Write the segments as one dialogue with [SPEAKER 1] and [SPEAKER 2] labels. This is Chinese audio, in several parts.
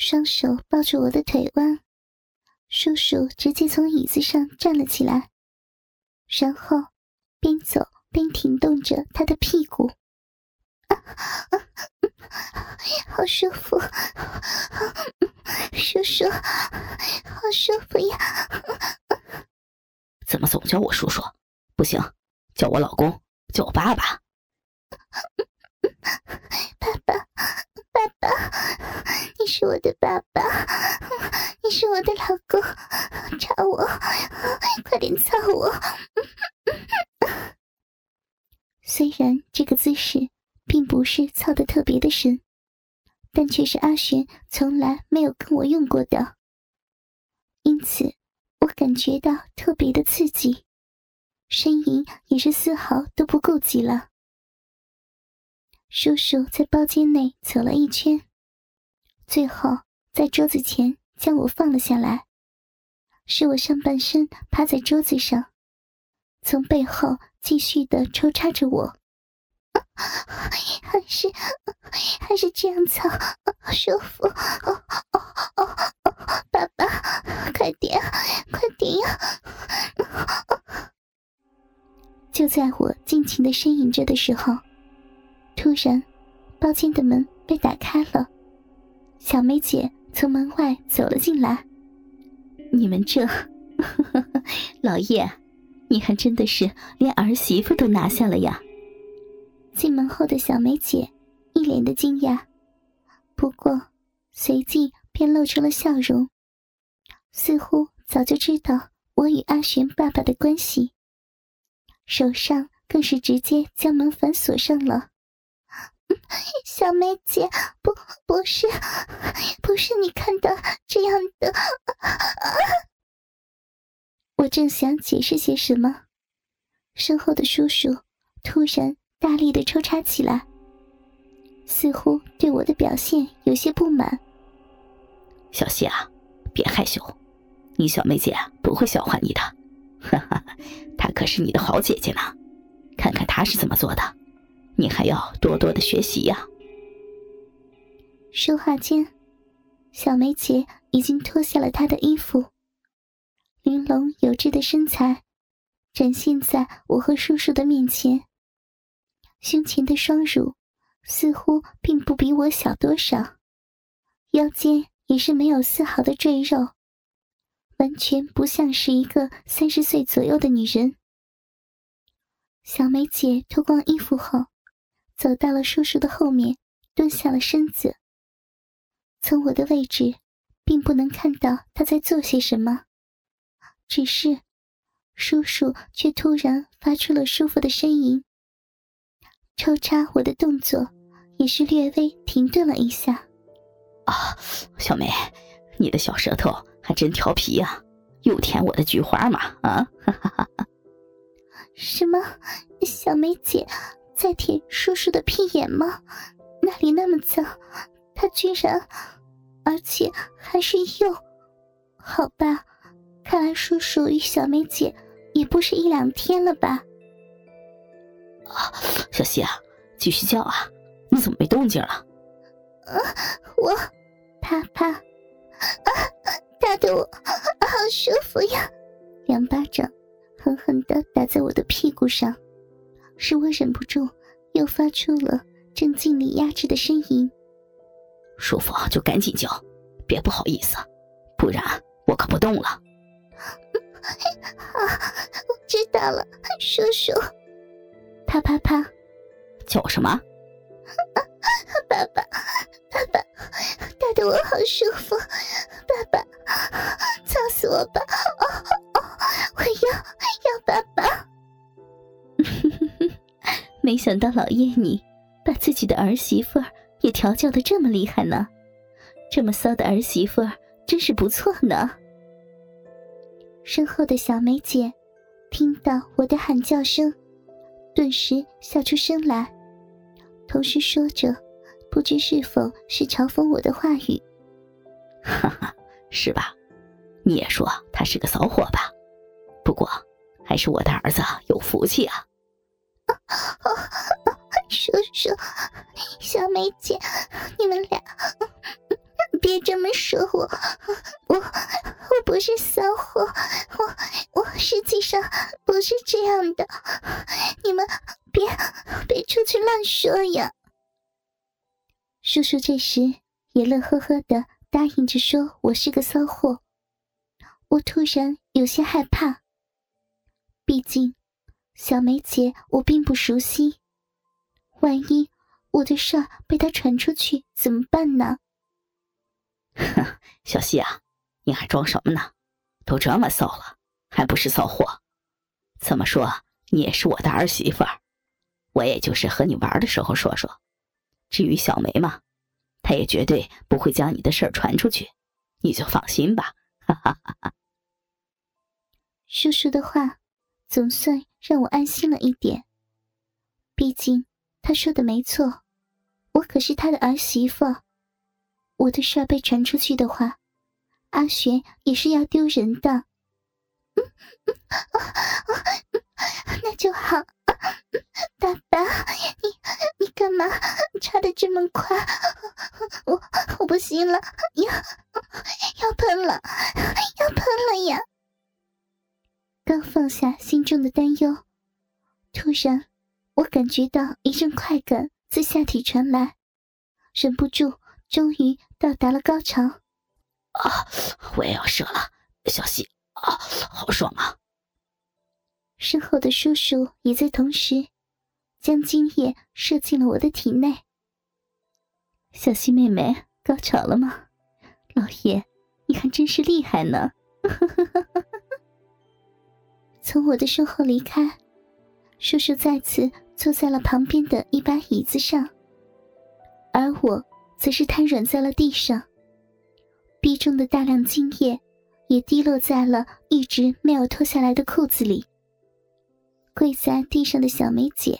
[SPEAKER 1] 双手抱住我的腿弯，叔叔直接从椅子上站了起来，然后边走边停动着他的屁股，啊啊好舒服，叔叔，好舒服呀！
[SPEAKER 2] 怎么总叫我叔叔？不行，叫我老公，叫我爸。爸
[SPEAKER 1] 爸，爸爸，你是我的爸爸，你是我的老公，插我，快点操我！虽然这个姿势并不是操的特别的深，但却是阿玄从来没有跟我用过的，因此我感觉到特别的刺激，呻吟也是丝毫都不顾及了。叔叔在包间内走了一圈，最后在桌子前将我放了下来，使我上半身趴在桌子上，从背后继续的抽插着我。还是还是这样操，舒服。哦哦哦哦，爸爸，快点，快点呀！就在我尽情的呻吟着的时候。突然，包间的门被打开了，小梅姐从门外走了进来。
[SPEAKER 2] 你们这，老爷，你还真的是连儿媳妇都拿下了呀！
[SPEAKER 1] 进门后的小梅姐一脸的惊讶，不过随即便露出了笑容，似乎早就知道我与阿玄爸爸的关系，手上更是直接将门反锁上了。小梅姐，不，不是，不是你看到这样的。我正想解释些什么，身后的叔叔突然大力的抽插起来，似乎对我的表现有些不满。
[SPEAKER 2] 小希啊，别害羞，你小梅姐不会笑话你的，哈哈，她可是你的好姐姐呢，看看她是怎么做的。你还要多多的学习呀！
[SPEAKER 1] 说话间，小梅姐已经脱下了她的衣服，玲珑有致的身材展现在我和叔叔的面前。胸前的双乳似乎并不比我小多少，腰间也是没有丝毫的赘肉，完全不像是一个三十岁左右的女人。小梅姐脱光衣服后。走到了叔叔的后面，蹲下了身子。从我的位置，并不能看到他在做些什么，只是叔叔却突然发出了舒服的呻吟。抽插我的动作也是略微停顿了一下。
[SPEAKER 2] 啊，小梅，你的小舌头还真调皮呀，又舔我的菊花嘛！啊，哈哈哈哈！
[SPEAKER 1] 什么，小梅姐？在舔叔叔的屁眼吗？那里那么脏，他居然，而且还是又。好吧，看来叔叔与小梅姐也不是一两天了吧？
[SPEAKER 2] 啊，小希啊，继续叫啊！你怎么没动静了？
[SPEAKER 1] 啊，我，啪啪，啊，打的我好舒服呀！两巴掌狠狠的打在我的屁股上。使我忍不住，又发出了正尽力压制的呻吟。
[SPEAKER 2] 舒服就赶紧叫，别不好意思，不然我可不动了。
[SPEAKER 1] 好，我知道了，叔叔。啪啪啪，
[SPEAKER 2] 叫什么？
[SPEAKER 1] 爸爸，爸爸，打得我好舒服，爸爸，操死我吧！
[SPEAKER 2] 没想到老爷你把自己的儿媳妇儿也调教的这么厉害呢，这么骚的儿媳妇儿真是不错呢。
[SPEAKER 1] 身后的小梅姐听到我的喊叫声，顿时笑出声来，同时说着，不知是否是嘲讽我的话语。
[SPEAKER 2] 哈哈，是吧？你也说他是个骚货吧？不过还是我的儿子有福气啊。
[SPEAKER 1] 叔叔，小梅姐，你们俩别别这么说我，我我不是骚货，我我实际上不是这样的，你们别别出去乱说呀。叔叔这时也乐呵呵的答应着说：“我是个骚货。”我突然有些害怕，毕竟小梅姐我并不熟悉，万一我的事儿被她传出去怎么办呢？
[SPEAKER 2] 哼，小希啊，你还装什么呢？都这么骚了，还不是骚货？怎么说，你也是我的儿媳妇儿，我也就是和你玩的时候说说。至于小梅嘛，她也绝对不会将你的事儿传出去，你就放心吧。哈哈哈哈。
[SPEAKER 1] 叔叔的话总算让我安心了一点。毕竟他说的没错，我可是他的儿媳妇。我的事被传出去的话，阿玄也是要丢人的。那就好，爸爸，你你干嘛插的这么快？我我不行了，要要喷了，要喷了呀！刚放下心中的担忧，突然，我感觉到一阵快感自下体传来，忍不住，终于到达了高潮。
[SPEAKER 2] 啊！我也要射了，小希啊，好爽啊！
[SPEAKER 1] 身后的叔叔也在同时将精液射进了我的体内。小希妹妹，高潮了吗？老爷，你还真是厉害呢！从我的身后离开，叔叔再次坐在了旁边的一把椅子上，而我则是瘫软在了地上。壁中的大量精液也滴落在了一直没有脱下来的裤子里。跪在地上的小梅姐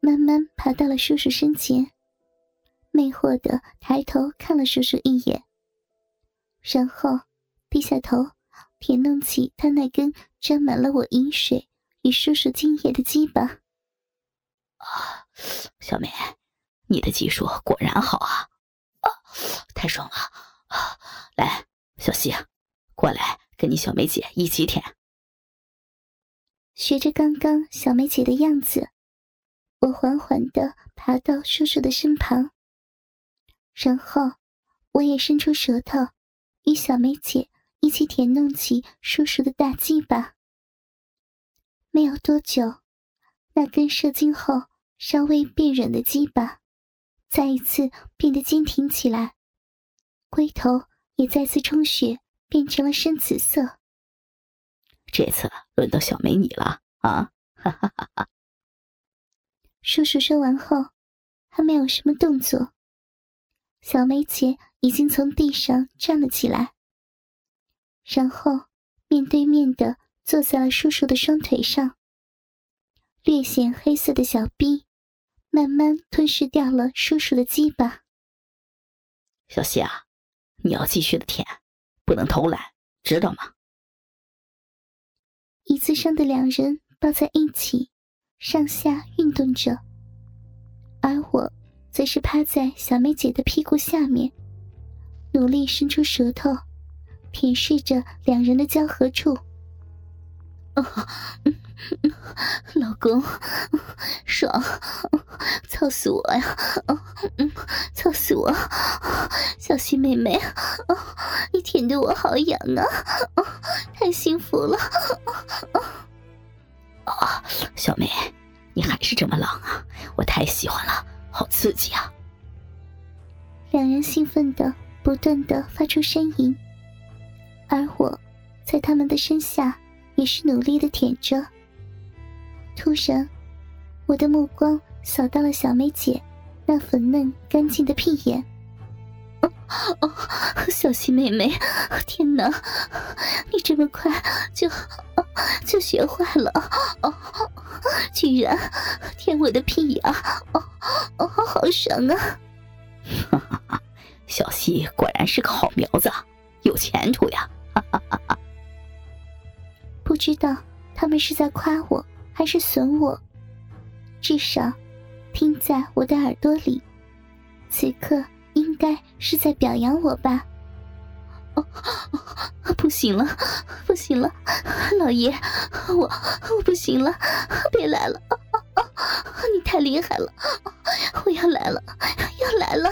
[SPEAKER 1] 慢慢爬到了叔叔身前，魅惑的抬头看了叔叔一眼，然后低下头。舔弄起他那根沾满了我饮水与叔叔精液的鸡巴。
[SPEAKER 2] 啊，小美，你的技术果然好啊！啊，太爽了！啊，来，小西，过来跟你小梅姐一起舔。
[SPEAKER 1] 学着刚刚小梅姐的样子，我缓缓的爬到叔叔的身旁，然后我也伸出舌头与小梅姐。一起舔弄起叔叔的大鸡巴。没有多久，那根射精后稍微变软的鸡巴，再一次变得坚挺起来，龟头也再次充血，变成了深紫色。
[SPEAKER 2] 这次轮到小美你了啊！哈哈哈哈
[SPEAKER 1] 叔叔说完后，还没有什么动作，小梅姐已经从地上站了起来。然后，面对面的坐在了叔叔的双腿上，略显黑色的小臂慢慢吞噬掉了叔叔的鸡巴。
[SPEAKER 2] 小希啊，你要继续的舔，不能偷懒，知道吗？
[SPEAKER 1] 椅子上的两人抱在一起，上下运动着，而我则是趴在小梅姐的屁股下面，努力伸出舌头。舔舐着两人的交合处，老公，爽，操死我呀！操死我！小溪妹妹，你舔的我好痒啊！太幸福了！
[SPEAKER 2] 啊，小梅，你还是这么浪啊！我太喜欢了，好刺激啊！
[SPEAKER 1] 两人兴奋的不断的发出呻吟。而我，在他们的身下也是努力的舔着。突然，我的目光扫到了小梅姐那粉嫩干净的屁眼。哦，小西妹妹，天哪，你这么快就就学坏了？哦，居然舔我的屁眼！哦哦，好爽啊！
[SPEAKER 2] 哈哈哈，小西果然是个好苗子，有前途呀！哈哈哈！哈
[SPEAKER 1] 不知道他们是在夸我还是损我，至少听在我的耳朵里，此刻应该是在表扬我吧？哦，不行了，不行了，老爷，我我不行了，别来了！你太厉害了，我要来了，要来了！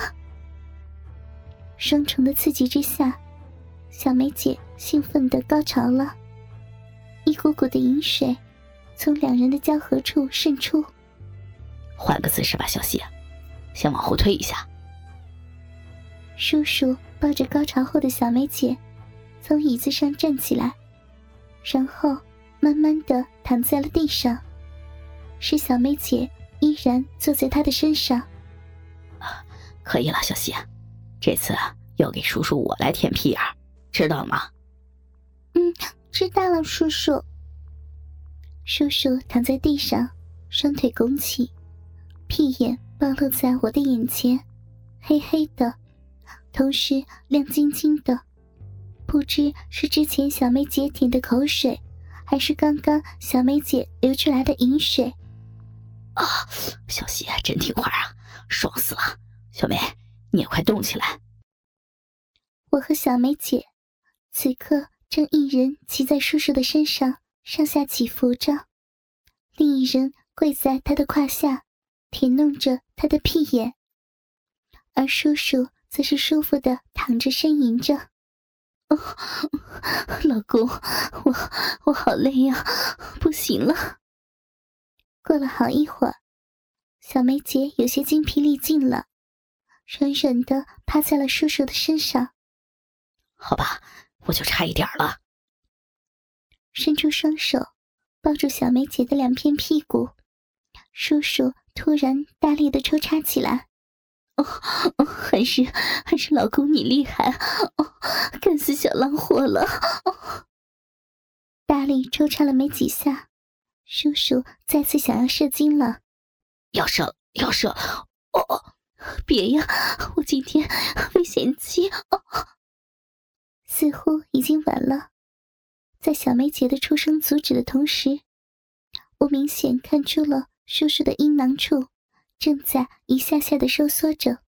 [SPEAKER 1] 双重的刺激之下，小梅姐兴奋的高潮了，一股股的饮水从两人的交合处渗出。
[SPEAKER 2] 换个姿势吧，小谢，先往后退一下。
[SPEAKER 1] 叔叔抱着高潮后的小梅姐，从椅子上站起来，然后慢慢的躺在了地上，使小梅姐依然坐在他的身上。
[SPEAKER 2] 啊，可以了，小谢，这次要给叔叔我来舔屁眼，知道了吗？
[SPEAKER 1] 嗯，知道了，叔叔。叔叔躺在地上，双腿拱起，屁眼暴露在我的眼前，黑黑的。同时亮晶晶的，不知是之前小梅姐舔的口水，还是刚刚小梅姐流出来的饮水。
[SPEAKER 2] 啊，小谢真听话啊，爽死了！小梅，你也快动起来。
[SPEAKER 1] 我和小梅姐此刻正一人骑在叔叔的身上上下起伏着，另一人跪在他的胯下舔弄着他的屁眼，而叔叔。则是舒服的躺着呻吟着，哦，老公，我我好累呀，不行了。过了好一会儿，小梅姐有些精疲力尽了，软软的趴在了叔叔的身上。
[SPEAKER 2] 好吧，我就差一点了。
[SPEAKER 1] 伸出双手抱住小梅姐的两片屁股，叔叔突然大力的抽插起来。哦，还是还是老公你厉害哦，干死小浪货了！哦，大力抽插了没几下，叔叔再次想要射精了，
[SPEAKER 2] 要射要射！哦，
[SPEAKER 1] 别呀，我今天危险期哦，似乎已经晚了。在小梅姐的出声阻止的同时，我明显看出了叔叔的阴囊处。正在一下下的收缩着，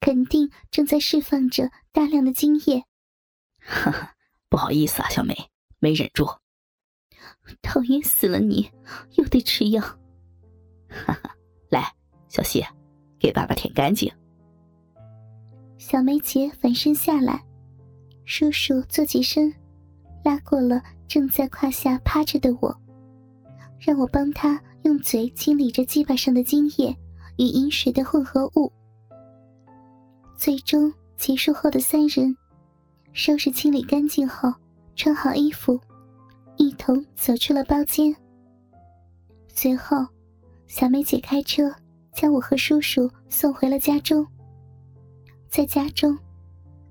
[SPEAKER 1] 肯定正在释放着大量的精液。
[SPEAKER 2] 哈哈，不好意思啊，小梅，没忍住。
[SPEAKER 1] 讨厌死了你，又得吃药。
[SPEAKER 2] 哈哈，来，小谢，给爸爸舔干净。
[SPEAKER 1] 小梅姐反身下来，叔叔坐起身，拉过了正在胯下趴着的我，让我帮他。用嘴清理着鸡巴上的精液与饮水的混合物。最终结束后的三人，收拾清理干净后，穿好衣服，一同走出了包间。随后，小梅姐开车将我和叔叔送回了家中。在家中，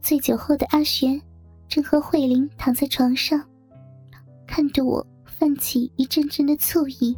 [SPEAKER 1] 醉酒后的阿玄正和慧玲躺在床上，看着我泛起一阵阵的醋意。